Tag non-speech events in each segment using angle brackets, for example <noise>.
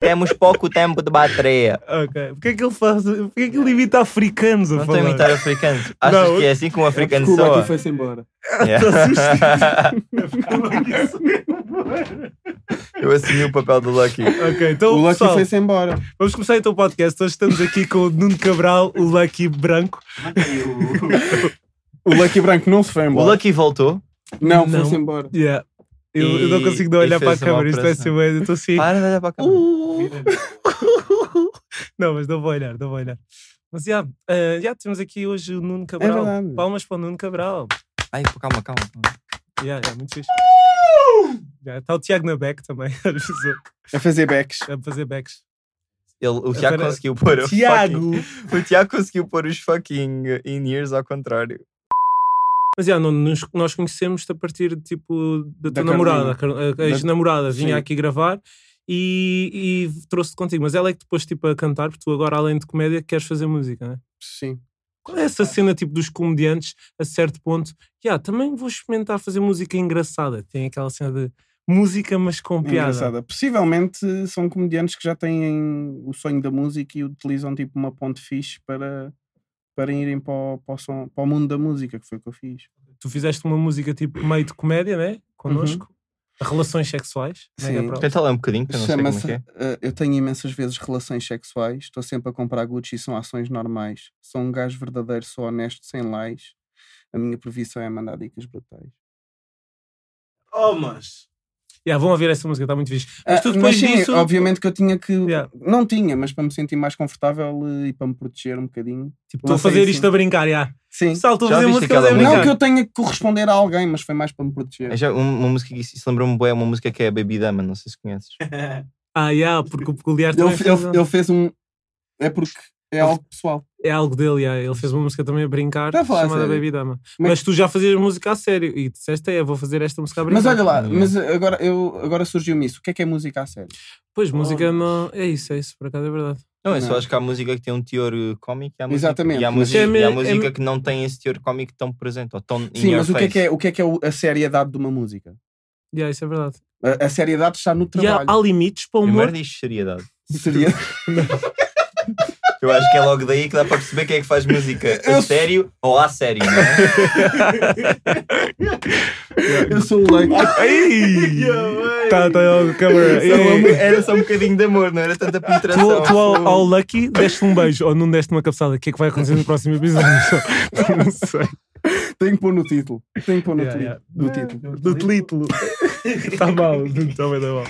Temos pouco tempo de bateria. Ok. Porquê é que ele faz. Porquê é que ele imita africanos a Não estou a falar? imitar africanos. Achas Não, que é assim que um africano o soa? Lucky foi-se embora. Yeah. <laughs> <laughs> Eu assumi o papel do Lucky. Ok, então O Lucky pessoal, foi-se embora. vamos começar então o podcast. Hoje estamos aqui com o Nuno Cabral, o Lucky Branco. <laughs> O Lucky Branco não se foi O embora. Lucky voltou. Não, Não. foi-se embora. Yeah. Eu, E- eu não consigo não olhar para a câmera, isto vai ser bem. Eu estou assim. Para de olhar para a câmera. <laughs> Não, mas não vou olhar, não vou olhar. Mas já, ah, já temos aqui hoje o Nuno Cabral. verdade. Palmas para o Nuno Cabral. Ai, calma, calma. calma. Yeah, yeah, muito fixe. Está o Tiago na back também, <laughs> a A fazer backs. fazer backs. Ele, o Tiago conseguiu pôr o Tiago! fucking... O Tiago conseguiu pôr os fucking in-ears ao contrário. Mas já, não, nos- nós conhecemos-te a partir tipo da tua Da namorada, Carolina. a a ex-namorada, vinha aqui gravar e, e trouxe-te contigo. Mas ela é que depois tipo a cantar, porque tu agora, além de comédia, queres fazer música, né? Sim. Qual é essa cena tipo dos comediantes a certo ponto? Já, também vou experimentar fazer música engraçada. Tem aquela cena de música, mas com piada. Engraçada. Possivelmente são comediantes que já têm o sonho da música e utilizam tipo uma ponte fixe para, para irem para o, para, o som- para o mundo da música, que foi o que eu fiz. Tu fizeste uma música tipo meio de comédia, né? Connosco. Relações sexuais. Mega Sim. Tenta lá um bocadinho, que eu não sei como é que é. eh, eu tenho imensas vezes relações sexuais, estou sempre a comprar Gucci e são ações normais. Sou um gajo verdadeiro, sou honesto, sem lais. A minha profissão é mandar dicas brutais. Oh, mas. Yeah, vão ouvir essa música, está muito fixe. Mas Ah, tu depois sim, disso. obviamente que eu tinha que. Yeah. Não tinha, mas para me sentir mais confortável eh, e para me proteger um bocadinho. Tipo, estou a fazer isso. isto a brincar, já. Sim. Pessoal, estou a fazer música a aquela brincar. Não que eu tenha que corresponder a alguém, mas foi mais para me proteger. É já uma, uma música que isso lembrou-me bem, é uma música que é a Baby Dama, não sei se conheces. <laughs> Ah, yeah, porque o peculiar Ele, também fez, ele, ele fez um. É porque é algo pessoal. é algo dele, yeah. ele fez uma música também a brincar Tá a chamada sério? Baby Dama. Mas- Mas, tu já fazias música a sério e disseste, é, vou fazer esta música a brincar. Mas olha lá, Yeah. mas agora, eu, agora surgiu-me isso. O que é que é música a sério? Pois, música não. É isso, é isso, por acaso é verdade. Não, eu Não. só acho que há música que tem um teor eh, cómico e há música, Exatamente, e há música, É e há é música me- que não tem esse teor cómico tão presente, ou tão in Sim, your mas o que é face. que é, o que é, que é a seriedade de uma música? Yeah, isso é verdade. A, a seriedade está no E há, trabalho. há limites para o humor. Primeiro diz seriedade. Seria... <laughs> <laughs> Eu acho que é logo daí que dá para perceber quem é que faz música a sério ou a sério, não é? <laughs> eu sou o leque. Ei! Tá, tá, ó, câmera. Ei. Era só um bocadinho de amor, não era tanta penetração. Tu, tu ao, ao Lucky deste um beijo ou não deste uma cabeçada. O que é que vai acontecer no próximo episódio? <laughs> não sei. Tenho que pôr no título. Tenho que pôr no, Yeah, yeah. título. Do título. Está mal, está bem, está mal.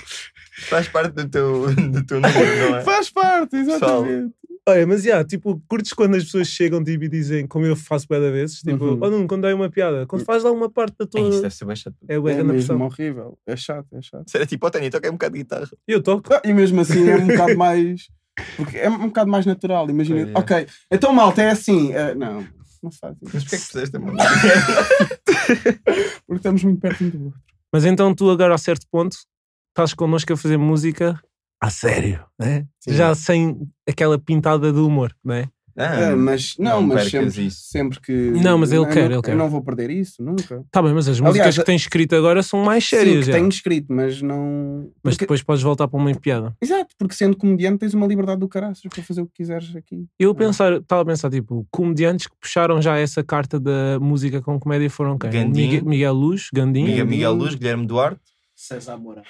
Faz parte do teu, do teu número, não é? Faz parte, exatamente. Olha, mas já, tipo, curtes quando as pessoas chegam tipo, e dizem, como eu faço bué da vezes, tipo, Uhum. oh não, quando dá uma piada, quando faz lá uma parte da tua. Isso deve ser bem chato. É bué É grande mesmo pressão. horrível. É chato, é chato. Era tipo, ó Tânia, toca um bocado de guitarra. Eu toco. Ah, E mesmo assim é um bocado mais. Porque é um bocado mais natural. Imagina. É. Ok, então malta é assim. ah, não, não faz isso. Mas porquê é que fizeste a? <laughs> Porque estamos muito perto um do outro. Mas então tu agora a certo ponto estás connosco a fazer música a sério, né? Sim. Já sem aquela pintada de humor, né? Ah, mas não, não mas sempre, sempre que. Não, mas ele eu quer, não, ele quer. Eu não vou perder isso, nunca. Tá bem, mas as Aliás, músicas a- que tens escrito agora são mais Sim, sérias. que já. tenho escrito, mas não. Mas porque- depois podes voltar para uma piada. Exato, porque sendo comediante tens uma liberdade do caraças para fazer o que quiseres aqui. Eu Ah. pensar, estava a pensar, tipo, comediantes que puxaram já essa carta da música com comédia foram quem? Miguel, Miguel Luz, Gandim, Miguel, Miguel Luz, Guilherme Duarte. César Mourão.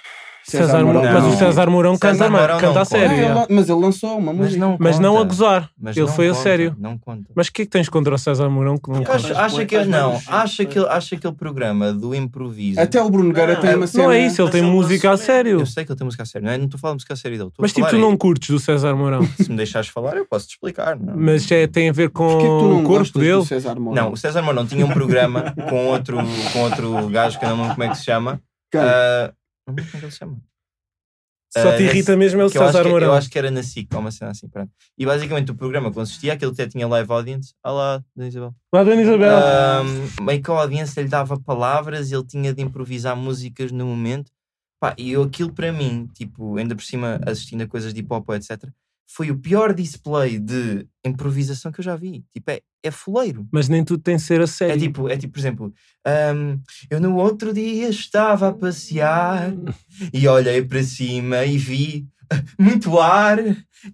César Mourão. Mourão. Mas o. César Mourão César canta, Mourão canta não a sério. Ah, ele- mas ele lançou uma Mas música. não, Mas não a gozar. Mas Ele foi a conta, sério. Não conta. Mas o que é que tens contra o César Mourão que não acha, conta? acha que Faz não, acha que, acha aquele programa do improviso. Até o Bruno Nogueira Não, tem uma não cena. Não é isso, ele Mas tem ele música a sério. Eu sei que ele tem música a sério, não é? Não estou a falar de música a sério dele. a Mas tipo, tu é- não curtes do César Mourão. <laughs> Se me deixares falar, eu posso te explicar. Mas é, tem a ver com que o corpo dele. César não o César Mourão tinha um programa com outro, com outro gajo que eu não lembro como é que se chama. Quem? Ah, não lembro como é que ele se chama. Só te Ah, irrita mesmo é o César Mourão. Eu acho que era na SIC, uma cena assim. Pronto. E basicamente o programa consistia, aquilo até tinha live audience. Olá, Dona Isabel. Lá Dona Isabel. Um, meio que a audiência lhe dava palavras, ele tinha de improvisar músicas no momento. Pá, e eu, aquilo para mim, tipo, ainda por cima assistindo a coisas de hip hop, etc., foi o pior display de improvisação que eu já vi. Tipo, é, é fuleiro. Mas nem tudo tem de ser a sério. É tipo, é tipo, por exemplo, um, eu no outro dia estava a passear e olhei para cima e vi <laughs> muito ar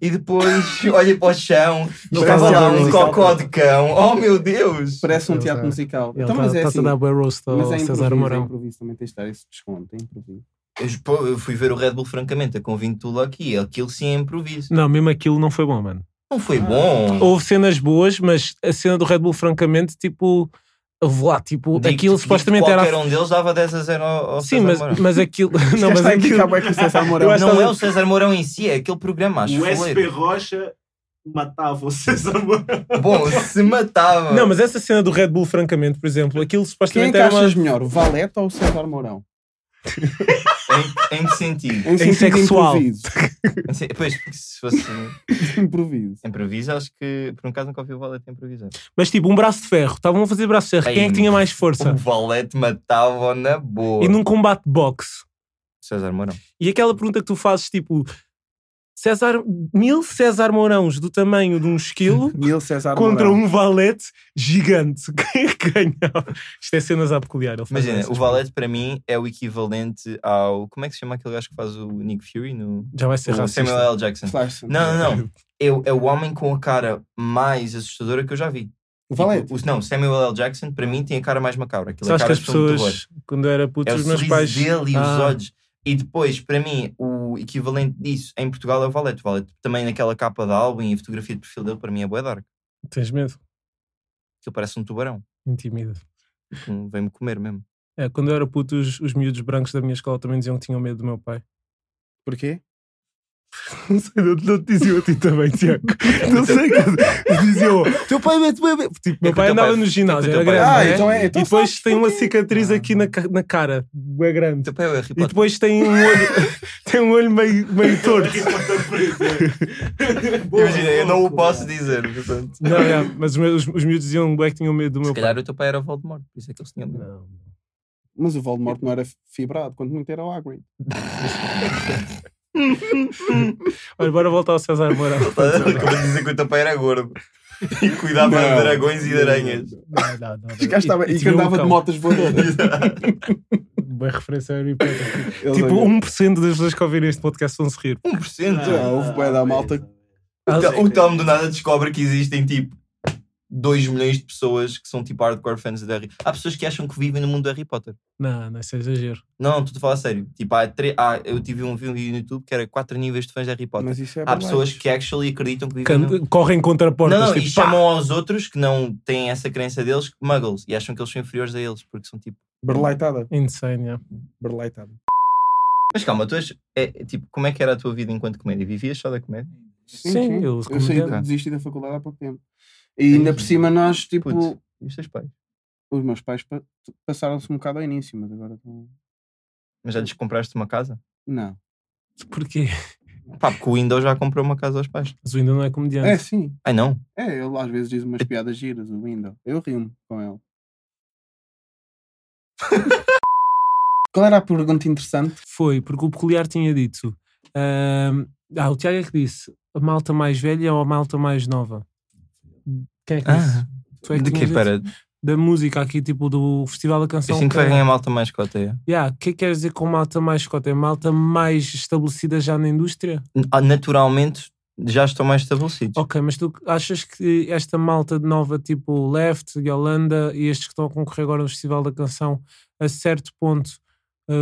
e depois olha para o chão, <laughs> Não estava lá um cocó de cão. Oh meu Deus! Parece um teatro tá- musical. Ele Então, mas é está assim. a dar bué roast ao Mas é César improviso, é improviso, também tens de dar esse desconto, é improviso. Eu, pô, eu fui ver o Red Bull, francamente, a convite do Lucky. Aquilo sim é improviso. Não, mesmo aquilo não foi bom, mano. Não foi Ah. bom. Houve cenas boas, mas a cena do Red Bull, francamente, tipo, lá, tipo, Digo-te- aquilo digo-te supostamente era. Qualquer um deles dava 10 a 0 ao, ao Sim, César mas, Mourão. mas aquilo. <laughs> Não, Não, mas aquilo. <laughs> Não que- é o César Mourão em si, é aquele programa, acho. O SP. Rocha matava o César Mourão. Bom, se matava. Não, mas essa cena do Red Bull, francamente, por exemplo, aquilo Quem é supostamente que era uma. achas melhor, o Valete ou o César Mourão? <laughs> Em, em que sentido? Em sentido sexual. improviso. Em se- Pois, porque se fosse <laughs> improviso. improviso, acho que por um caso nunca ouvi o Valete improvisar. Mas tipo, um braço de ferro. Estavam a fazer braço de ferro. Quem é que tinha mais força? O Valete matava na boa. E num combate de boxe. César Mourão. E aquela pergunta que tu fazes, tipo, César, mil César Mourãos do tamanho de um esquilo <laughs> Mil César contra Mourão. um valete gigante. <laughs> Quem é que ganhava? Isto é cenas a peculiar. Imagina, o Valete para mim é o equivalente ao. Como é que se chama aquele gajo que faz o Nick Fury no. Já vai ser o racista. Samuel L. Jackson. Flash. Não, não, não. <laughs> É, o- é o homem com a cara mais assustadora que eu já vi. O Valete. Tipo, o- não, Samuel L. Jackson para mim tem a cara mais macabra. Aquilo é Sabes que cara as de terror. pessoas, quando eu era puto, É os meus pais. dele e os Ah, olhos. E depois, para mim, o equivalente disso em Portugal é o Valete. O Valete também naquela capa de álbum e a fotografia de perfil dele, para mim é bué dark. Tens medo? Aquilo parece um tubarão. Intimida. Um- Vem-me comer mesmo. É, quando eu era puto, os, os miúdos brancos da minha escola também diziam que tinham medo do meu pai. Porquê? <laughs> Não sei, não, não te diziam a ti também, Tiago. Não sei, que diziam, teu pai mete bebê. Tipo, meu pai andava pai- no ginásio, era grande. Ah, né? então é. Então e depois tem uma cicatriz Ah. aqui na, na cara, é grande. Teu pai é Harry E depois tem um olho, <laughs> tem um olho meio, meio torto. <laughs> Imagina, eu não o posso dizer. Portanto. Não, é, mas os, meus, os miúdos diziam que tinham medo do meu Se pai. calhar o teu pai era Voldemort, por isso é que eles tinham medo. Não. Mas o Voldemort não era fibrado, quando muito era o Hagrid. <laughs> Olha, bora voltar ao César Mourão. Acabou de dizer que o teu pai era gordo e cuidava Não. de dragões e de aranhas. Não, não, não. Gajo estava- E um andava de motas voadoras. <laughs> <laughs> Boa referência ao Harry Potter. Tipo, olham- 1% das pessoas que ouvirem este podcast vão se rir. 1%. Ah, houve bué da malta. Ah, O Tom- O Tom do nada descobre que existem tipo 2 milhões de pessoas que são tipo hardcore fans de Harry. Há pessoas que acham que vivem no mundo do Harry Potter. Não, não, isso é exagero. Não, estou a falar sério. Tipo, há tre... há, eu tive um vídeo no YouTube que era 4 níveis de fãs de Harry Potter. Mas isso é Há pessoas que actually acreditam que vivem no... Correm contra portas. Não, não, tipo, e pá. chamam aos outros que não têm essa crença deles muggles e acham que eles são inferiores a eles porque são tipo. Berleitada. Insane, yeah. Berleitada. Mas calma, tu és, é, é, tipo, como é que era a tua vida enquanto comédia? Vivias só da comédia? Sim, eu eu como saí, desisti da faculdade há pouco tempo. E ainda por cima nós, tipo, Putz, e os teus pais? os meus pais pa- passaram-se um bocado ao início, mas agora estão... Mas já lhes compraste uma casa? Não. Porquê? Pá, porque o Windows já comprou uma casa aos pais. Mas o ainda não é comediante. É, sim. Ai não? É, ele às vezes diz umas piadas giras, o Windows. Eu rio-me com ele. <laughs> Qual era a pergunta interessante? Foi, porque o peculiar tinha dito. ahm, ah, o Tiago é que disse: a malta mais velha ou a malta mais nova? Quem é que disse? Ah, Tu é que de quê? Espera, Da música aqui, tipo do Festival da Canção. assim que vai ganhar malta mais cota. É. Yeah, O que é que queres dizer com malta mais cota? É malta mais estabelecida já na indústria? Ah, Naturalmente já estão mais estabelecidos. Ok, mas tu achas que esta malta de nova, tipo Left, Yolanda e estes que estão a concorrer agora no Festival da Canção, a certo ponto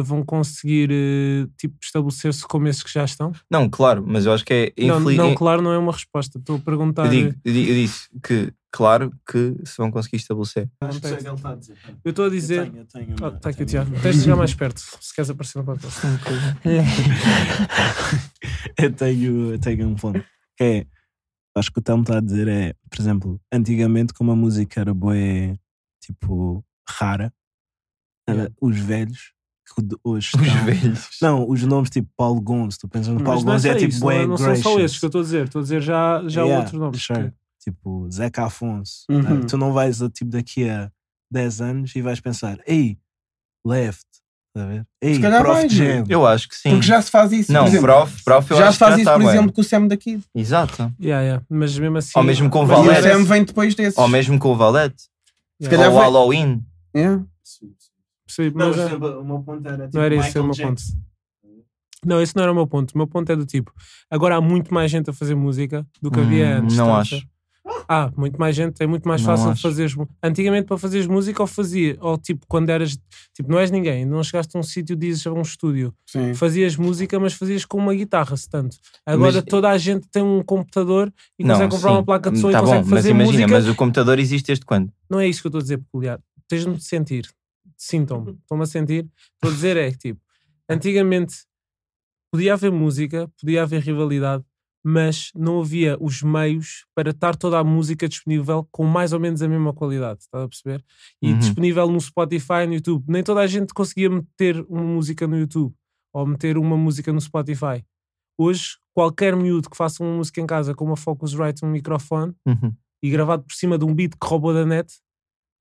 vão conseguir eh, tipo, estabelecer-se como esses que já estão? Não, claro, mas eu acho que é Não, infeliz. não, claro, não é uma resposta. Estou a perguntar. eu, digo, eu, digo- eu disse que, claro, que se vão conseguir estabelecer. Acho que sei o que ele está a dizer. Eu estou a dizer. Eu tenho, eu tenho Oh, uma- Está aqui o Tiago. Tens de chegar mais <laughs> perto, se queres aparecer no podcast. eu, tenho, eu tenho um ponto. Que é, acho que o Telmo está a dizer é, por exemplo, antigamente, como a música era boa, tipo, rara, Yeah. os velhos, hoje Os estão- velhos. Não, os nomes tipo Paulo Gonçalves, tu pensas no Mas Paulo não é é tipo isso, não, não são só esses que eu estou a dizer. Estou a dizer já, já Yeah, outros nomes. sure. que- Tipo, Zeca Afonso. Uhum. né? Tu não vais tipo, daqui a 10 anos e vais pensar, ei, left, a ver? Ei, Se calhar Prof Jam. Eu acho que sim. Porque já se faz isso. Não, por exemplo, prof, prof, eu já acho se faz que isso, já por bem. exemplo, com o Sam daqui. Exato. Yeah, yeah. Mas mesmo assim. Ou mesmo com o E o Valete. parece- Sam vem depois desses. Ou mesmo com o Valete. Yeah. Ou o vai- Halloween. É. Não, mas, é- exemplo, o meu ponto era tipo não era isso, é o meu ponto. Não, esse não era o meu ponto. O meu ponto é do tipo: agora há muito mais gente a fazer música do que havia Hum, antes. não acho. Ah, muito mais gente, é muito mais Não fácil de acho. fazeres. mu- Antigamente, para fazeres música, ou fazia, ou tipo, quando eras tipo, não és ninguém, não chegaste a um sítio, dizes a um estúdio, Sim. fazias música, mas fazias com uma guitarra, se tanto. Agora Mas- toda a gente tem um computador e Não, consegue comprar sim. uma placa de som tá e consegue bom, mas fazer imagina, música. mas o computador existe desde quando? Não é isso que eu estou a dizer peculiar. Tens-me de sentir. Sintam-me. Estão-me a sentir. Estou a dizer é que, tipo, antigamente podia haver música, podia haver rivalidade, mas não havia os meios para estar toda a música disponível com mais ou menos a mesma qualidade. Estás a perceber? E Uhum. disponível no Spotify, no YouTube. Nem toda a gente conseguia meter uma música no YouTube ou meter uma música no Spotify. Hoje, qualquer miúdo que faça uma música em casa com uma Focusrite um microfone Uhum. e gravado por cima de um beat que roubou da net,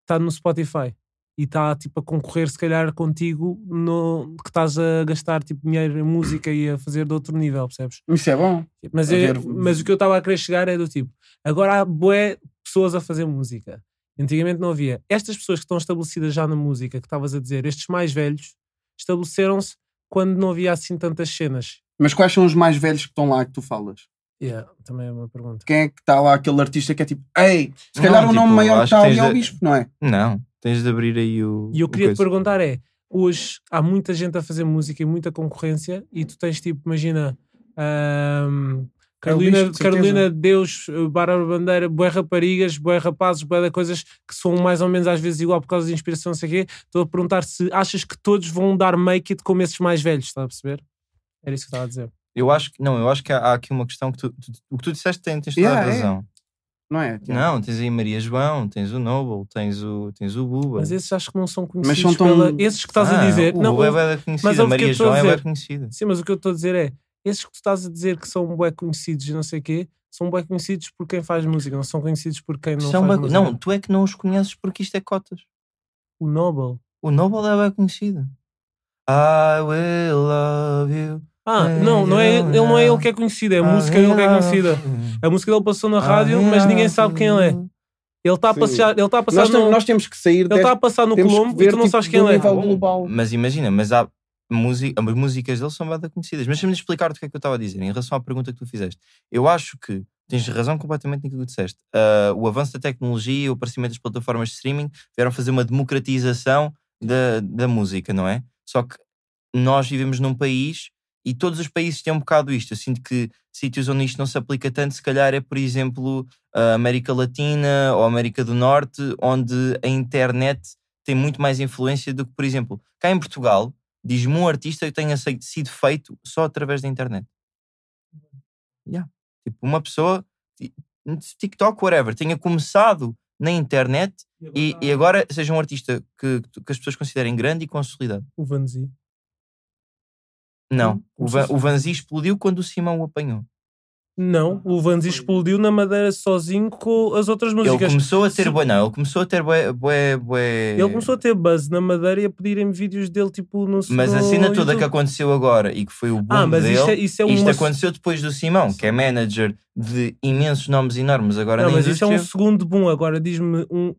está no Spotify. E está tipo a concorrer, se calhar, contigo no, que estás a gastar tipo, dinheiro em música e a fazer de outro nível, percebes? Isso é bom. Mas, é- ver- mas o que eu estava a querer chegar é do tipo: agora há boé pessoas a fazer música. Antigamente não havia. Estas pessoas que estão estabelecidas já na música, que estavas a dizer, estes mais velhos, estabeleceram-se quando não havia assim tantas cenas. Mas quais são os mais velhos que estão lá que tu falas? Yeah, também é uma pergunta. Quem é que está lá, aquele artista que é tipo, ei, se Não, calhar o nome tipo, maior que está ali é o Bispo, não é? Não, tens de abrir aí o. E eu queria te coisa. perguntar é, hoje há muita gente a fazer música e muita concorrência e tu tens tipo, imagina ahm, Carolina, bicho, de. Carolina Deus, Bárbara Bandeira, bué raparigas, bué rapazes, de coisas que são mais ou menos às vezes igual por causa de inspiração, não sei o quê. Estou a perguntar se achas que todos vão dar make it como esses mais velhos, está a perceber? Era isso que eu estava a dizer. Eu acho que não, eu acho que há, há aqui uma questão que tu, tu- o que tu disseste tem, tens toda Yeah, a é. razão. Não é? Não, tens aí Maria João, tens o Noble, tens o, tens o Buba. Mas esses acho que não são conhecidos são tão- pela... Esses que estás a Ah, dizer... O não, Buba é conhecida, mas a Maria a João é bem conhecida. Sim, mas o que eu estou a dizer é, esses que tu estás a dizer que são bem conhecidos e não sei o quê, são bem conhecidos por quem faz música, não são conhecidos por quem não São faz música. não, tu é que não os conheces porque isto é cotas. O Nobel. O Noble é bem conhecido. I will love you. Ah, não, não é, ele não é ele que é conhecido, é a música dele que é conhecida. A música dele passou na rádio, mas ninguém sabe quem ele é. Ele está a Sim. passar, ele está a passar Nós, no, nós temos que sair ele está a passar no Colombo ver, e tu não tipo, sabes quem ele é. global. Mas imagina, mas há música, as músicas dele são bem conhecidas. Mas deixa-me explicar o que é que eu estava a dizer em relação à pergunta que tu fizeste. Eu acho que tens razão completamente naquilo que tu disseste. Ah, o avanço da tecnologia, o aparecimento das plataformas de streaming vieram fazer uma democratização da, da música, não é? Só que nós vivemos num país e todos os países têm um bocado isto. Eu sinto que sítios onde isto não se aplica tanto, se calhar é, por exemplo, a América Latina ou América do Norte, onde a internet tem muito mais influência do que, por exemplo, cá em Portugal, diz-me um artista que tenha sido feito só através da internet. Yeah. Tipo, uma pessoa, ti- TikTok, whatever, tenha começado na internet e, e agora seja um artista que, que as pessoas considerem grande e consolidado. O Vanzi. Não, Hum, o, Van, o Vanzi explodiu quando o Simão o apanhou. Não, o Vanzi explodiu na Madeira sozinho com as outras Ele músicas. começou a ter bué, não, ele começou a ter bué, bué, bué... Ele começou a ter buzz na Madeira e a pedirem vídeos dele tipo no Mas no a cena toda que YouTube. aconteceu agora e que foi o boom Ah, mas dele, isto é, isso é isto uma... aconteceu depois do Simão, que é manager de imensos nomes enormes agora Não, mas isso é um indústria. segundo boom. Agora diz-me um,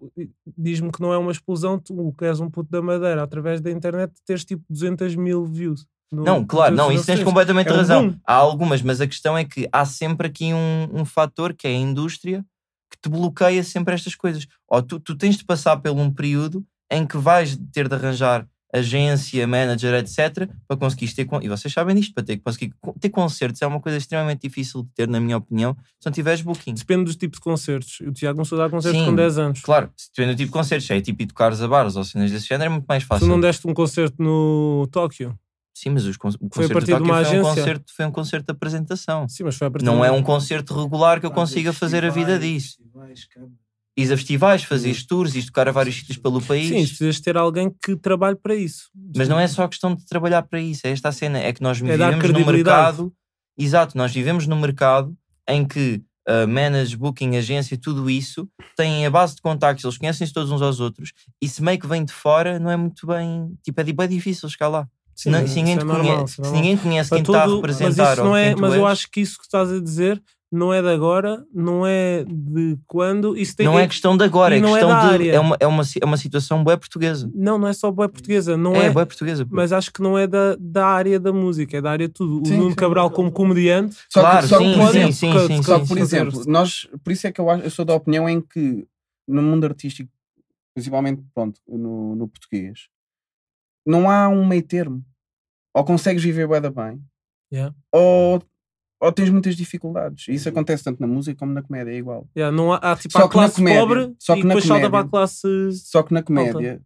diz que não é uma explosão, tu que és um puto da Madeira, através da internet teres tipo 200 mil views. No- Não, claro, não, isso tens completamente É um razão. boom. Há algumas, mas a questão é que há sempre aqui um, um fator que é a indústria que te bloqueia sempre estas coisas. Ou tu, tu tens de passar por um período em que vais ter de arranjar agência, manager, etc., para conseguir ter. E vocês sabem disto, para ter, conseguir co- ter concertos é uma coisa extremamente difícil de ter, na minha opinião, se não tiveres booking. Depende dos tipos de concertos. O Tiago começou a dar concertos Sim, com 10 anos. Claro, se tu no tipo de concertos, é tipo ir tocares a bares ou cenas desse género, é muito mais fácil. Tu não deste um concerto no Tóquio? Sim, mas os con- o Foi a concerto partir de de uma Tóquio foi um, agência? concerto, foi um concerto de apresentação. Sim, mas foi a partir Não de é um concerto regular que eu consiga fazer a vida disso. Ires a festivais, fazeres tours, ires tocar a vários sítios pelo país. Sim, precisas ter alguém que trabalhe para isso. Mas não é só questão de trabalhar para isso, é esta a cena. É que nós É vivemos no mercado. Exato, nós vivemos no mercado em que uh, manage, booking, agência, tudo isso têm a base de contactos, eles conhecem-se todos uns aos outros. E se meio que vem de fora, não é muito bem. Tipo, é, bem difícil chegar lá. Se, não- se ninguém, é normal, conhece, é se normal. ninguém conhece quem está a tudo- representar mas isso não é, mas eu acho que isso que estás a dizer não é de agora, não é de quando. Isso tem Não é questão de agora, é não é questão da de. área. É uma, é, uma, é uma situação boa portuguesa. Não, não é só boa portuguesa, não é, é. boa portuguesa. pô. mas acho que não é da, da área da música, é da área de tudo. O Sim, Nuno sim. Cabral, como comediante, Só que- claro, só que, sim, por sim, exemplo, sim, só- sim, Só sim, que, por sim. exemplo, nós, por isso é que eu, acho, eu sou da opinião em que no mundo artístico, principalmente pronto, no, no português, não há um meio termo. Ou consegues viver bué da bem, Yeah. ou, ou tens muitas dificuldades. E isso acontece tanto na música como na comédia, é igual. yeah, não há, há tipo Só na classe comédia- pobre só e que na depois salta para a comédia- classe. Só que na comédia,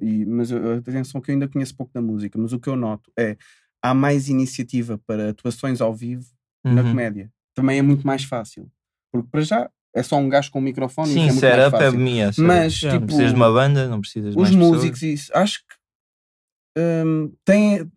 e, mas eu- atenção que eu ainda conheço pouco da música, mas o que eu noto é há mais iniciativa para atuações ao vivo na Uhum. comédia. Também é muito mais fácil. Porque para já é só um gajo com um microfone e Sim, isso é muito setup mais é fácil. minha. Mas, Yeah. não tipo, precisas de uma banda, não precisas de os músicos e isso, acho que hum, têm,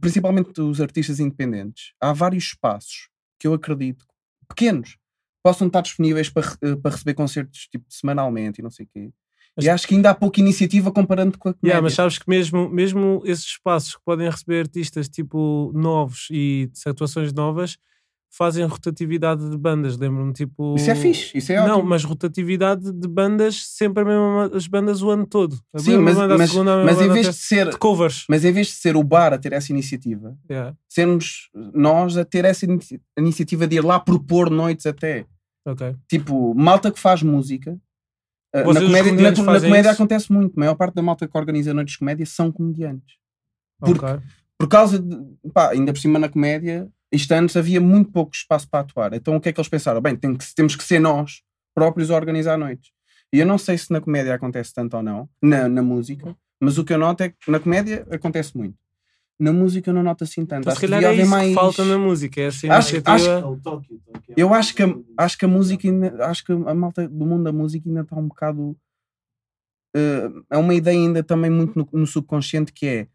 principalmente os artistas independentes, há vários espaços que eu acredito, pequenos, possam estar disponíveis para, eh, para receber concertos tipo semanalmente e não sei o quê. Mas- E acho que ainda há pouca iniciativa comparando com a comédia. Yeah, mas sabes que mesmo, mesmo esses espaços que podem receber artistas tipo novos e de atuações novas fazem rotatividade de bandas. Lembro-me tipo. Isso é fixe, isso é Não, ótimo. mas rotatividade de bandas, sempre a mesma, as bandas o ano todo. A Sim, mas, banda, mas, segunda, mas em vez de ser de covers. mas em vez de ser o bar a ter essa iniciativa, Yeah, sermos nós a ter essa inici- iniciativa de ir lá propor noites até. Tipo, malta que faz música. Na Vocês, os comédia, na, na comédia acontece muito. A maior parte da malta que organiza noites de comédia são comediantes. Porque-. Por causa de. Pá, ainda por cima na comédia, isto antes havia muito pouco espaço para atuar. Então o que é que eles pensaram? Bem, tem que- temos que ser nós próprios a organizar noites. E eu não sei se na comédia acontece tanto ou não, na, na música, mas o que eu noto é que na comédia acontece muito. Na música eu não noto assim tanto. Então, se Acho calhar é isso mais. que falta na música. É essa Acho- iniciativa. Eu acho que, a, acho que a música ainda, acho que a malta do mundo da música ainda está um bocado eh, é uma ideia ainda também muito no, no subconsciente que é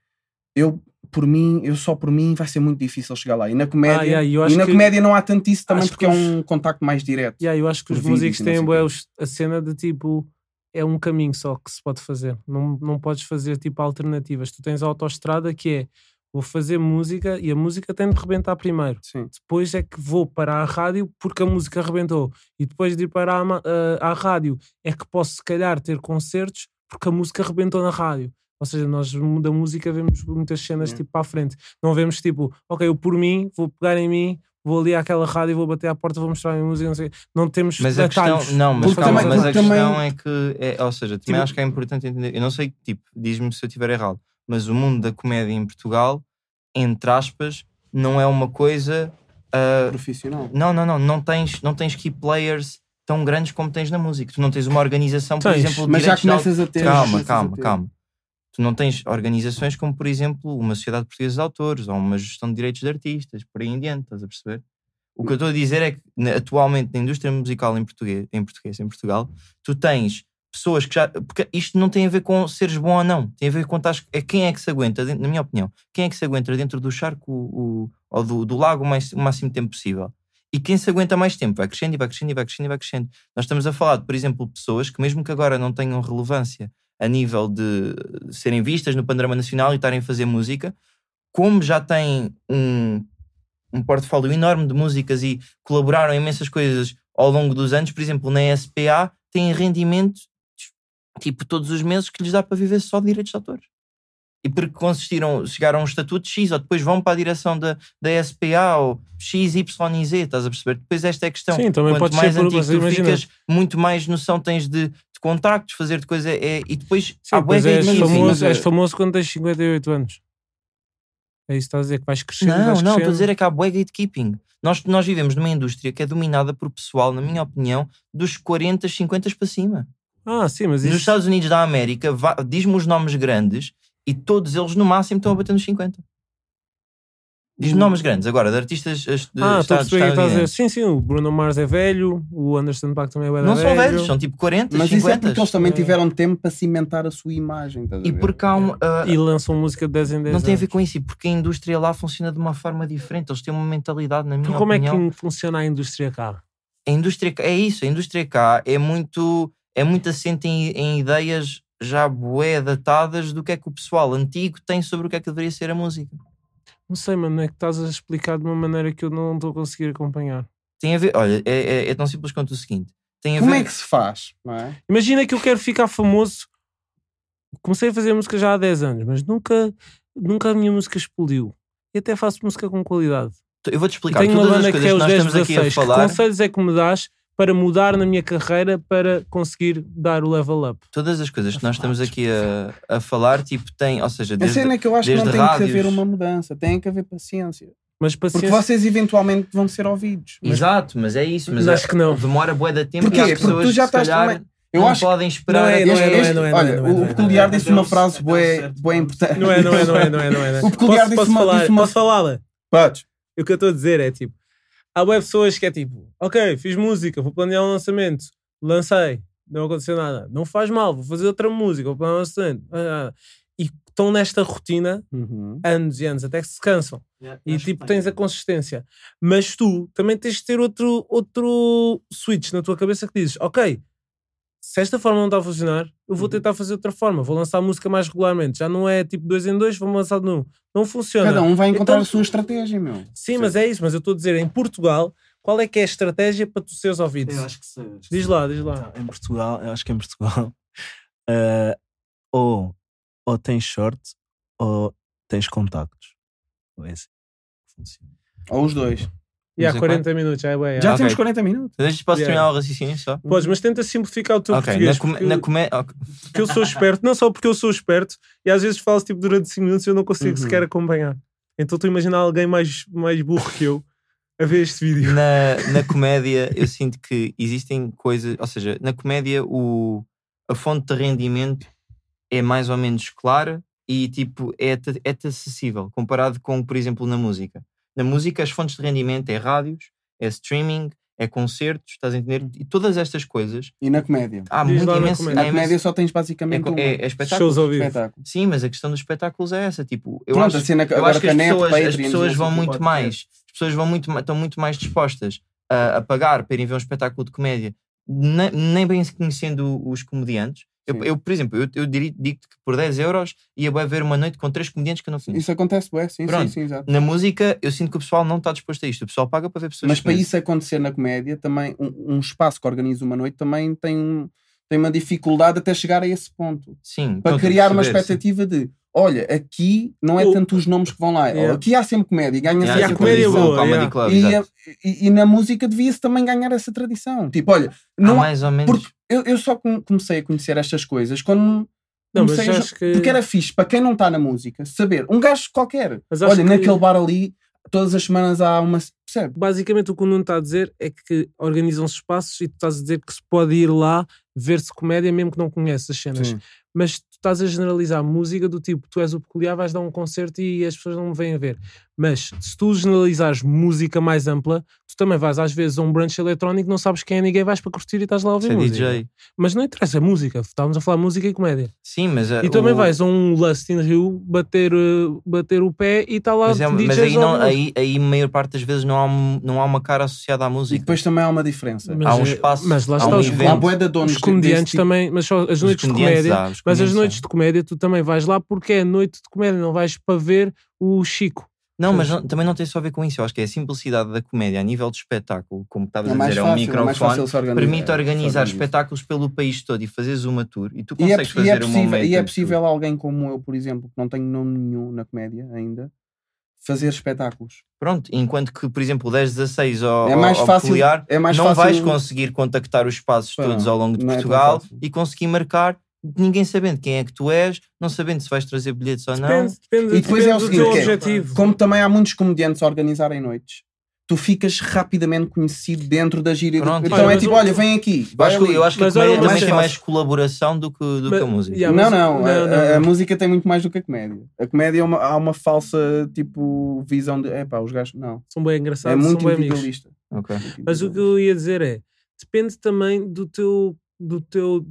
eu por mim, eu só por mim vai ser muito difícil chegar lá. E na comédia, Ah, yeah, e na que- comédia não há tanto isso também porque que é os- um contacto mais direto. Yeah, eu acho que os músicos têm bué a cena de tipo é um caminho só que se pode fazer. Não, não podes fazer tipo alternativas. Tu tens a autoestrada que é vou fazer música e a música tem de rebentar primeiro. Sim. Depois é que vou para a rádio porque a música rebentou. E depois de ir para a, ma- a- à rádio é que posso se calhar ter concertos porque a música rebentou na rádio. Ou seja, nós da música vemos muitas cenas Yeah. tipo para a frente. Não vemos tipo, ok, eu por mim vou pegar em mim, vou ali àquela rádio, vou bater à porta, vou mostrar a minha música, não sei. Não temos Mas a questão, não, mas Porque calma, também- mas a porque questão também- é que, é, ou seja, também Tipo- acho que é importante entender. Eu não sei, tipo, diz-me se eu estiver errado, mas o mundo da comédia em Portugal, entre aspas, não é uma coisa. ah, Profissional. não, não, não, não tens, não tens key players tão grandes como tens na música. Tu não tens uma organização, por Tens, exemplo, Mas já começas a ter. Calma, calma, calma. Tu não tens organizações como, por exemplo, uma Sociedade Portuguesa de Autores ou uma gestão de direitos de artistas, por aí em diante, estás a perceber? O que eu estou a dizer é que atualmente na indústria musical em português, em português, em Portugal, tu tens pessoas que já. Porque isto não tem a ver com seres bom ou não, tem a ver com estás- é quem é que se aguenta, na minha opinião, quem é que se aguenta dentro do charco o, ou do, do lago o, mais, o máximo tempo possível. E quem se aguenta mais tempo vai crescendo e vai crescendo e vai crescendo e vai crescendo. Nós estamos a falar por exemplo, pessoas que, mesmo que agora não tenham relevância a nível de serem vistas no panorama nacional e estarem a fazer música, como já têm um, um portfólio enorme de músicas e colaboraram em imensas coisas ao longo dos anos, por exemplo, na SPA, têm rendimento tipo todos os meses que lhes dá para viver só de direitos de autores. E porque consistiram, chegaram a um estatuto X, ou depois vão para a direção da, da SPA, ou X, Y e Z, estás a perceber? Depois esta é a questão. Sim, também Quanto pode mais antigo tu ficas, muito mais noção tens de, de contactos, fazer de coisa. É, e depois Sim, há bué pois és, gatekeeping. famoso, és eh, famoso quando tens 58 anos. É isso que estás a dizer, que vais crescendo. Não, vais não, estou a dizer é que há bué gatekeeping. Nós, nós vivemos numa indústria que é dominada por pessoal, na minha opinião, dos 40, 50 para cima. Ah, sim, mas Nos isso. Estados Unidos da América, diz-me os nomes grandes e todos eles no máximo estão a bater nos 50. Diz-me nomes grandes agora, de artistas Ah, estou a Estados, estás. Sim, sim, o Bruno Mars é velho, o Anderson Paak também é velho. Não são velhos, são tipo 40, Mas 50. isso é porque eles também É. tiveram tempo para cimentar a sua imagem. E porque há um, ah, E lançam música de 10 em 10 não tem a ver com isso, e porque a indústria lá funciona de uma forma diferente. Eles têm uma mentalidade, na minha Então, como é que funciona a indústria cá? a indústria cá- é isso, a indústria cá é muito é muito assente em, em ideias já bué datadas do que é que o pessoal antigo tem sobre o que é que deveria ser a música. Não sei, mano, é que estás a explicar de uma maneira que eu não estou a conseguir acompanhar. Tem a ver, olha, é, é, é tão simples quanto o seguinte. Tem a Como ver, é que se faz? Não é? Imagina que eu quero ficar famoso. Comecei a fazer música já há 10 anos, mas nunca, nunca a minha música explodiu. E até faço música com qualidade. eu vou-te explicar Tenho uma banda que é que os nós 10, estamos aqui a 16. Que falar. conselhos é que me dás para mudar na minha carreira para conseguir dar o level up? Todas as coisas que nós estamos aqui a, a falar, tipo, tem, ou seja, A desde, cena é que eu acho que não tem que rádios. haver uma mudança, tem que haver paciência. Mas Porque paciência. vocês eventualmente vão ser ouvidos. Mas Exato, mas é isso. Mas Acho é- que não. demora bué de tempo Porquê? e as Porque pessoas tu já estás calhar, também- eu não acho que podem esperar. Não é, não é, não é, não é, não olha, é, é, o é. peculiar disse uma frase um bué, importante. Não é, não é, não é, não é, não é. O peculiar disse uma- posso falá-la? Podes. O que eu estou a dizer é tipo: há web pessoas que é tipo, ok, fiz música, vou planear um lançamento, lancei, não aconteceu nada, não faz mal, vou fazer outra música, vou planear um lançamento, ah, ah. e estão nesta rotina Uhum. anos e anos, até que se cansam. E tipo, tens a consistência. Mas tu também tens de ter outro, outro switch na tua cabeça que dizes: Ok, se esta forma não está a funcionar, eu Uhum. vou tentar fazer outra forma. Vou lançar música mais regularmente. Já não é tipo dois em dois, vou lançar de um. Não funciona. Cada um vai encontrar Então- a sua estratégia, meu. Sim, mas é isso. Mas eu estou a dizer: em Portugal, qual é que é a estratégia para tu seres ouvido? Eu acho que sei. acho que Diz lá, diz lá. Então, em Portugal, eu acho que em Portugal, <laughs> eh, ou, ou tens sorte ou tens contactos. Ou é assim que funciona. Ou os dois. E há Mas é 40 minutos, já é bem. Já já. Ok. temos 40 minutos. Deixa posso Yeah. terminar o raciocínio só? Podes, mas tenta simplificar o teu Ok, português. na, come, porque- na come- ok. porque eu sou esperto, não só porque eu sou esperto, e às vezes falo tipo durante 5 minutos e eu não consigo Uhum. sequer acompanhar. Então estou a imaginar alguém mais, mais burro que eu a ver este vídeo. na, na comédia eu sinto que existem coisas, ou seja, na comédia o, a fonte de rendimento é mais ou menos clara e tipo é, é acessível comparado com, por exemplo, na música. Na música as fontes de rendimento é rádios, é streaming, é concertos, estás a entender? E todas estas coisas E na comédia. há Diz muito lá na imenso, comédia. Na imenso- comédia só tens é, basicamente um é, é espetáculo. Shows ao vivo. espetáculo. Sim, mas a questão dos espetáculos é essa, tipo, eu Pronto, acho a cena que eu agora acho que as pessoas, as Patreon, pessoas não vão muito mais, as pessoas vão muito, estão muito mais dispostas a, a pagar para irem ver um espetáculo de comédia, ne- nem bem conhecendo os comediantes. Eu, Sim. eu, por exemplo, eu, eu digo-te que por 10 euros ia bué ver uma noite com três comediantes que eu não conheço. Isso acontece, ué, sim, sim, Pronto. sim, exato. Na música, eu sinto que o pessoal não está disposto a isto. O pessoal paga para ver pessoas Mas para isso acontecer na comédia, também um, um espaço que organiza uma noite também tem, tem uma dificuldade até chegar a esse ponto. Sim, Para a criar uma perceber, sim. expectativa de olha, aqui não é O- tanto os nomes que vão lá, Yeah. aqui há sempre comédia, ganha-se Yeah, E essa comédia tradição. boa, yeah. Club, E, exato. e- e na música devia-se também ganhar essa tradição. Tipo, olha, não há- mais ou menos. porque eu, eu só com- comecei a conhecer estas coisas quando Não, mas comecei a acho que- porque era fixe para quem não está na música saber, um gajo qualquer, olha, que- naquele bar ali, todas as semanas há uma. Percebe? Basicamente o que o Nuno está a dizer é que organizam-se espaços e tu estás a dizer que se pode ir lá ver-se comédia mesmo que não conheces as cenas. Sim. Mas tu estás a generalizar música do tipo, tu és o peculiar, vais dar um concerto e as pessoas não me vêm a ver. Mas se tu generalizares música mais ampla, tu também vais às vezes a um brunch eletrónico, não sabes quem é ninguém, vais para curtir e estás lá a ouvir música. DJ. Mas não interessa, é música. Estávamos a falar música e comédia. Sim, mas. E também o- vais a um Lust in Rio bater, uh, bater o pé e está lá Mas, é- DJs mas aí, a não, ouvir. aí, aí, a maior parte das vezes, não há, não há uma cara associada à E música. depois também há uma diferença. Mas há um é- espaço, Mas lá há está, um os, evento. Há os comediantes tipo. também, mas só as Os noites de comédia. há, os Mas as noites de comédia tu também vais lá porque é noite de comédia, não vais para ver o Chico. Não, mas não- também não tem só a ver com isso. Eu acho que é a simplicidade da comédia a nível de espetáculo, como estavas É a dizer, é um fácil, é mais microfone, organizar. permite é, se organizar organiza. espetáculos pelo país todo e fazeres uma tour e tu E é, consegues e é fazer uma possível, e é possível alguém como eu, por exemplo, que não tenho nome nenhum na comédia ainda, fazer espetáculos. Pronto, enquanto que, por exemplo, o 10, 16 ao, É mais ao fácil- peculiar, é mais não fácil- vais conseguir contactar os espaços Pá, todos ao longo de é Portugal fácil. e conseguir marcar, ninguém sabendo quem é que tu és, não sabendo se vais trazer bilhetes ou não. Depende, depende, E depois depende é o do seguinte, teu que é- objetivo. Como também há muitos comediantes a organizarem noites, tu ficas rapidamente conhecido dentro da gíria. Pronto. Então Olha, é tipo, olha, vem aqui. Eu vai acho, eu acho que a Mas olha, comédia também tem fácil. mais colaboração do que, do Mas- que a música. Yeah, não, mas- não, não, a, não, a- a música tem muito mais do que a comédia. A comédia é uma, há uma falsa tipo visão de epá, os gajos. Não. São bem É engraçados, muito são bem amigos. individualista. Ok. Mas o que eu ia dizer é, depende também do teu, do teu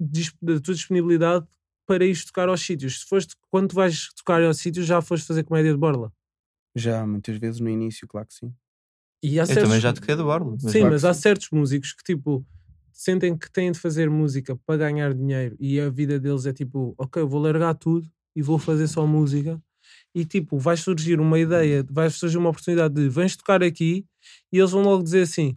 da tua disponibilidade para ir tocar aos sítios. Se foste, quando tu vais tocar aos sítios, já foste fazer comédia de borla. Já, muitas vezes no início, claro que sim. E há Eu certos- também já toquei do Borlo. mas Sim, claro mas há sim. certos músicos que tipo sentem que têm de fazer música para ganhar dinheiro e a vida deles é tipo, ok, vou largar tudo e vou fazer só música. e tipo, vai surgir uma ideia, vai surgir uma oportunidade de vens tocar aqui e eles vão logo dizer assim: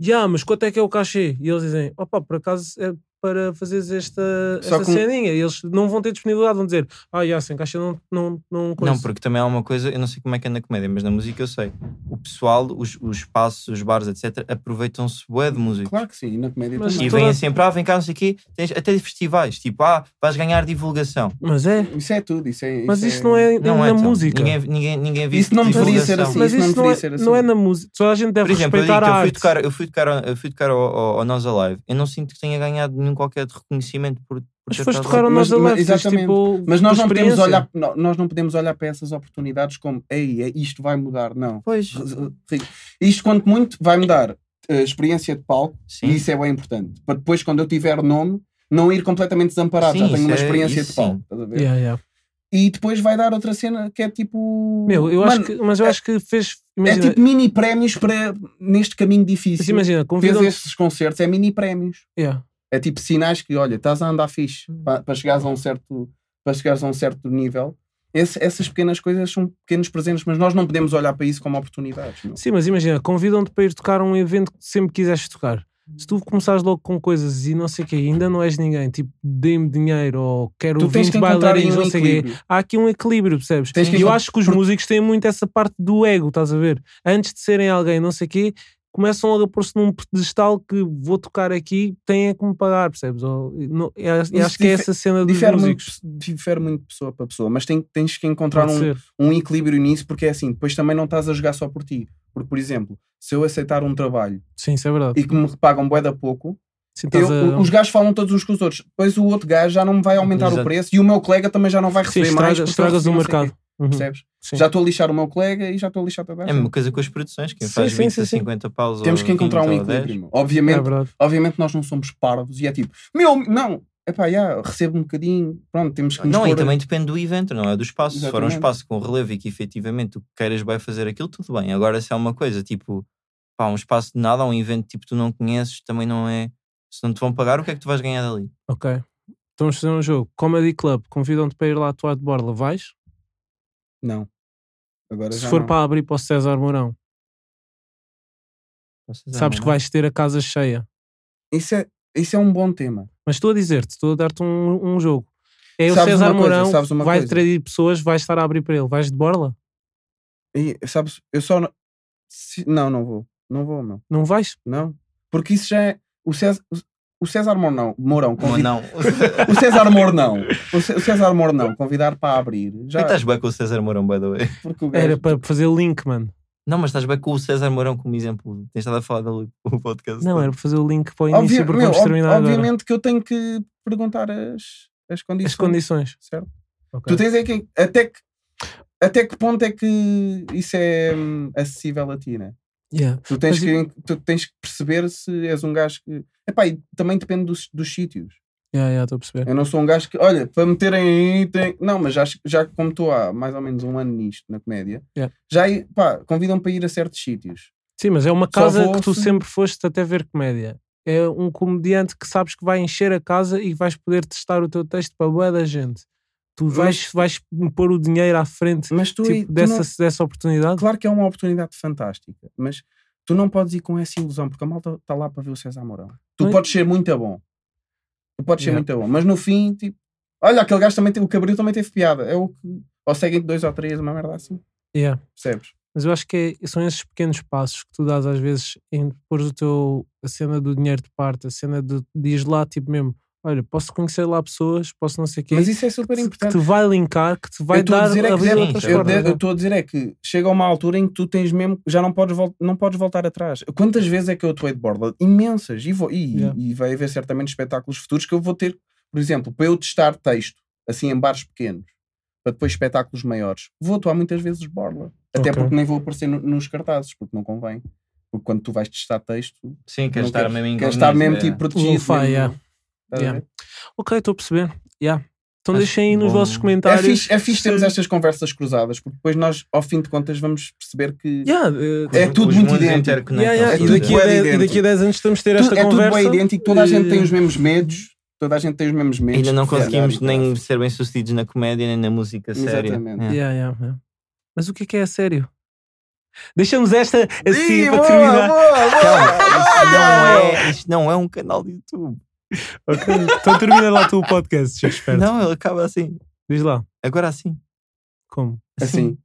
Ya, mas quanto é que é o cachê? E eles dizem: opa, por acaso é para fazeres esta, Só esta um- ceninha. E eles não vão ter disponibilidade, vão dizer: ah, já, sem cachê não. Não, não, coisa." Não, porque também há uma coisa, eu não sei como é que é na comédia, mas na música eu sei. O pessoal, os, os espaços, os bares, etc., aproveitam-se bué de música. Claro que sim, na comédia Mas também. E toda- vêm sempre, ah, vem cá, não sei o quê, tens até de festivais, tipo, ah, vais ganhar divulgação. Mas é. Isso é tudo, isso é. Mas isso isso não é, Não na é então. música. Ninguém, ninguém, ninguém vive Isso não deveria ser assim. Mas isso não isso é, ser assim. não é na música. Toda a gente deve Por exemplo, eu, digo respeitar a eu fui arte. tocar, eu fui tocar, eu fui tocar ao, ao, ao Nós Alive, eu não sinto que tenha ganhado nenhum qualquer de reconhecimento por, por Mas foste ao Mas- Nós mas- exatamente. tipo, Mas nós não, podemos olhar, não- nós não podemos olhar para essas oportunidades como ei, é- isto vai mudar. Não. Pois, Isto, quanto muito, vai mudar a experiência de palco sim. e isso é bem importante. Para depois, quando eu tiver nome, não ir completamente desamparado. Sim, Já tenho uma é- experiência isso de palco. sim. estás a ver? Yeah, yeah. E depois vai dar outra cena que é tipo. Meu, eu acho Mano, que, mas eu é- acho que fez. É Imagina, tipo mini prémios para neste caminho difícil. mas imagina Fez convidam estes concertos, é mini prémios. yeah. É tipo sinais que, olha, estás a andar fixe para, para chegares a um certo para chegares a um certo nível. Esse- essas pequenas coisas são pequenos presentes, mas nós não podemos olhar para isso como oportunidades. não. Sim, mas imagina, convidam-te para ir tocar um evento que sempre quiseste tocar. Se tu começares logo com coisas e não sei o que, ainda não és ninguém, tipo, dê-me dinheiro ou quero Tu tens 20 que encontrar aí bailarinos, um não sei o quê. Há aqui um equilíbrio, percebes? Tens E eu acho que os músicos têm muito essa parte do ego, estás a ver? Antes de serem alguém, não sei o quê, começam logo a pôr-se num pedestal que vou tocar aqui, têm é que me pagar, percebes? Ou, não, e acho que é essa cena dos Difere muito, músicos. difere muito de pessoa para pessoa, mas tem- tens que encontrar um, um equilíbrio nisso, porque é assim, depois também não estás a jogar só por ti. Porque, por exemplo, se eu aceitar um trabalho Sim, é e que me pagam bué da pouco, Sim, eu- a- os gajos falam todos uns com os outros. Depois o outro gajo já não me vai aumentar Exato. o preço e o meu colega também já não vai Sim, receber mais. estraga- porque estragas o mercado. Uhum. Percebes? Sim. Já estou a lixar o meu colega e já estou a lixar a É a mesma coisa com as produções, quem Sim, faz sim, 20 sim, a sim. 50 paus Temos ou que encontrar 20 um ou 10. equilíbrio. Obviamente, É obviamente nós não somos parvos e é tipo, meu, não, é pá, já, recebo um bocadinho, pronto, temos que Não, e também depende do evento, não é do espaço. Se for um Exatamente. espaço com relevo e que efetivamente tu queiras bem fazer aquilo, tudo bem. Agora, se é uma coisa tipo, pá, um espaço de nada, um evento tipo tu não conheces, também não é. Se não te vão pagar, o que é que tu vais ganhar dali? Ok. Então vamos fazer um jogo. Comedy Club, convidam-te para ir lá atuar de borla, vais? Não. Agora Se já for não. para abrir para o César Mourão, Vocês sabes que não é? vais ter a casa cheia. Isso é, isso é um bom tema. Mas estou a dizer-te, estou a dar-te um, um jogo. É o Sabes César uma coisa, Mourão, uma vai coisa? trazer pessoas, vais estar a abrir para ele. Vais de borla? E, sabes, eu só. não- se- não, não vou. Não vou, não. Não vais? Não. Porque isso já é. O César, o César Mourão, Mourão <laughs> convida- não. o César Mourão, o Cé- o César Mourão convidar para abrir. Já, Já... estás bem com o César Mourão, by the way. o gajo- Era para fazer link, mano. Não, mas estás bem com o César Mourão como exemplo. Tens estado a falar dele o podcast. Não, era para fazer o link para o início, Obvia- porque meu, vamos ob- terminar agora. obviamente que eu tenho que perguntar as, as condições. As condições. Certo? Ok. Tu tens é que. Até que. Até que ponto é que isso é hum, acessível a ti, né? Yeah. Tu tens, que, tu tens que perceber se és um gajo que. Epá, e também depende dos, dos sítios. Yeah, yeah, estou a perceber. Eu não sou um gajo que, olha, para meterem aí. Tem... Não, mas já, já como estou há mais ou menos um ano nisto, na comédia, Yeah. já pá, convidam para ir a certos sítios. Sim, mas é uma casa que tu se- sempre foste até ver comédia. É um comediante que sabes que vai encher a casa e vais poder testar o teu texto para boa da gente. Tu vais, vais pôr o dinheiro à frente Mas tu, tipo, tu dessa, não- dessa oportunidade. Claro que é uma oportunidade fantástica, mas tu não podes ir com essa ilusão, porque a malta está lá para ver o César Mourão. Tu Não- podes ser muito bom. Tu podes ser Yeah. muito bom, mas no fim, tipo, olha, aquele gajo também teve, o Cabril também teve piada. É o que. Ou seguem dois ou três, uma merda assim. Yeah. Percebes? Mas eu acho que é- são esses pequenos passos que tu dás às vezes em pôr o teu, a cena do dinheiro de parte, a cena de, de ires lá, tipo mesmo, olha, posso conhecer lá pessoas, posso não sei o quê, Mas isso é super que, te- que importante. te vai linkar, que te vai Eu estou a dar dizer é que Sim, eu é. estou a dizer é que chega uma altura em que tu tens mesmo, já não podes, vol- não podes voltar atrás. Quantas vezes é que eu atuei de borda? Imensas. E, vou, e, Yeah. e vai haver certamente espetáculos futuros que eu vou ter, por exemplo, para eu testar texto, assim em bares pequenos, para depois espetáculos maiores, vou atuar muitas vezes de borla. Até Ok. porque nem vou aparecer no- nos cartazes, porque não convém. Porque quando tu vais testar texto, Sim, queres estar mesmo queres estar mesmo é. tipo protegido. Lo-fi, mesmo, yeah. Yeah. Ok, estou a perceber. Yeah. Então Acho deixem aí nos bom. vossos é comentários. É fixe, é fixe termos estas conversas cruzadas, porque depois nós, ao fim de contas, vamos perceber que yeah, uh, é tudo muito idêntico. Yeah, yeah. É e, daqui a, idêntico. e daqui a 10 anos estamos a ter esta é conversa. É tudo bem idêntico, toda a gente tem os mesmos medos, toda a gente tem os mesmos medos. Ainda não é conseguimos é, nem ser bem-sucedidos na comédia, nem na música séria. Exatamente. Yeah. Mas o que é que é sério? Deixamos esta assim Sim, para boa, terminar. Boa, boa, Calma, isto não, é, isto não é um canal de YouTube. <laughs> ok. Então termina lá tu o podcast, Shakespeare. Não, ele acaba assim. Diz lá. Agora assim. Como? Assim. assim.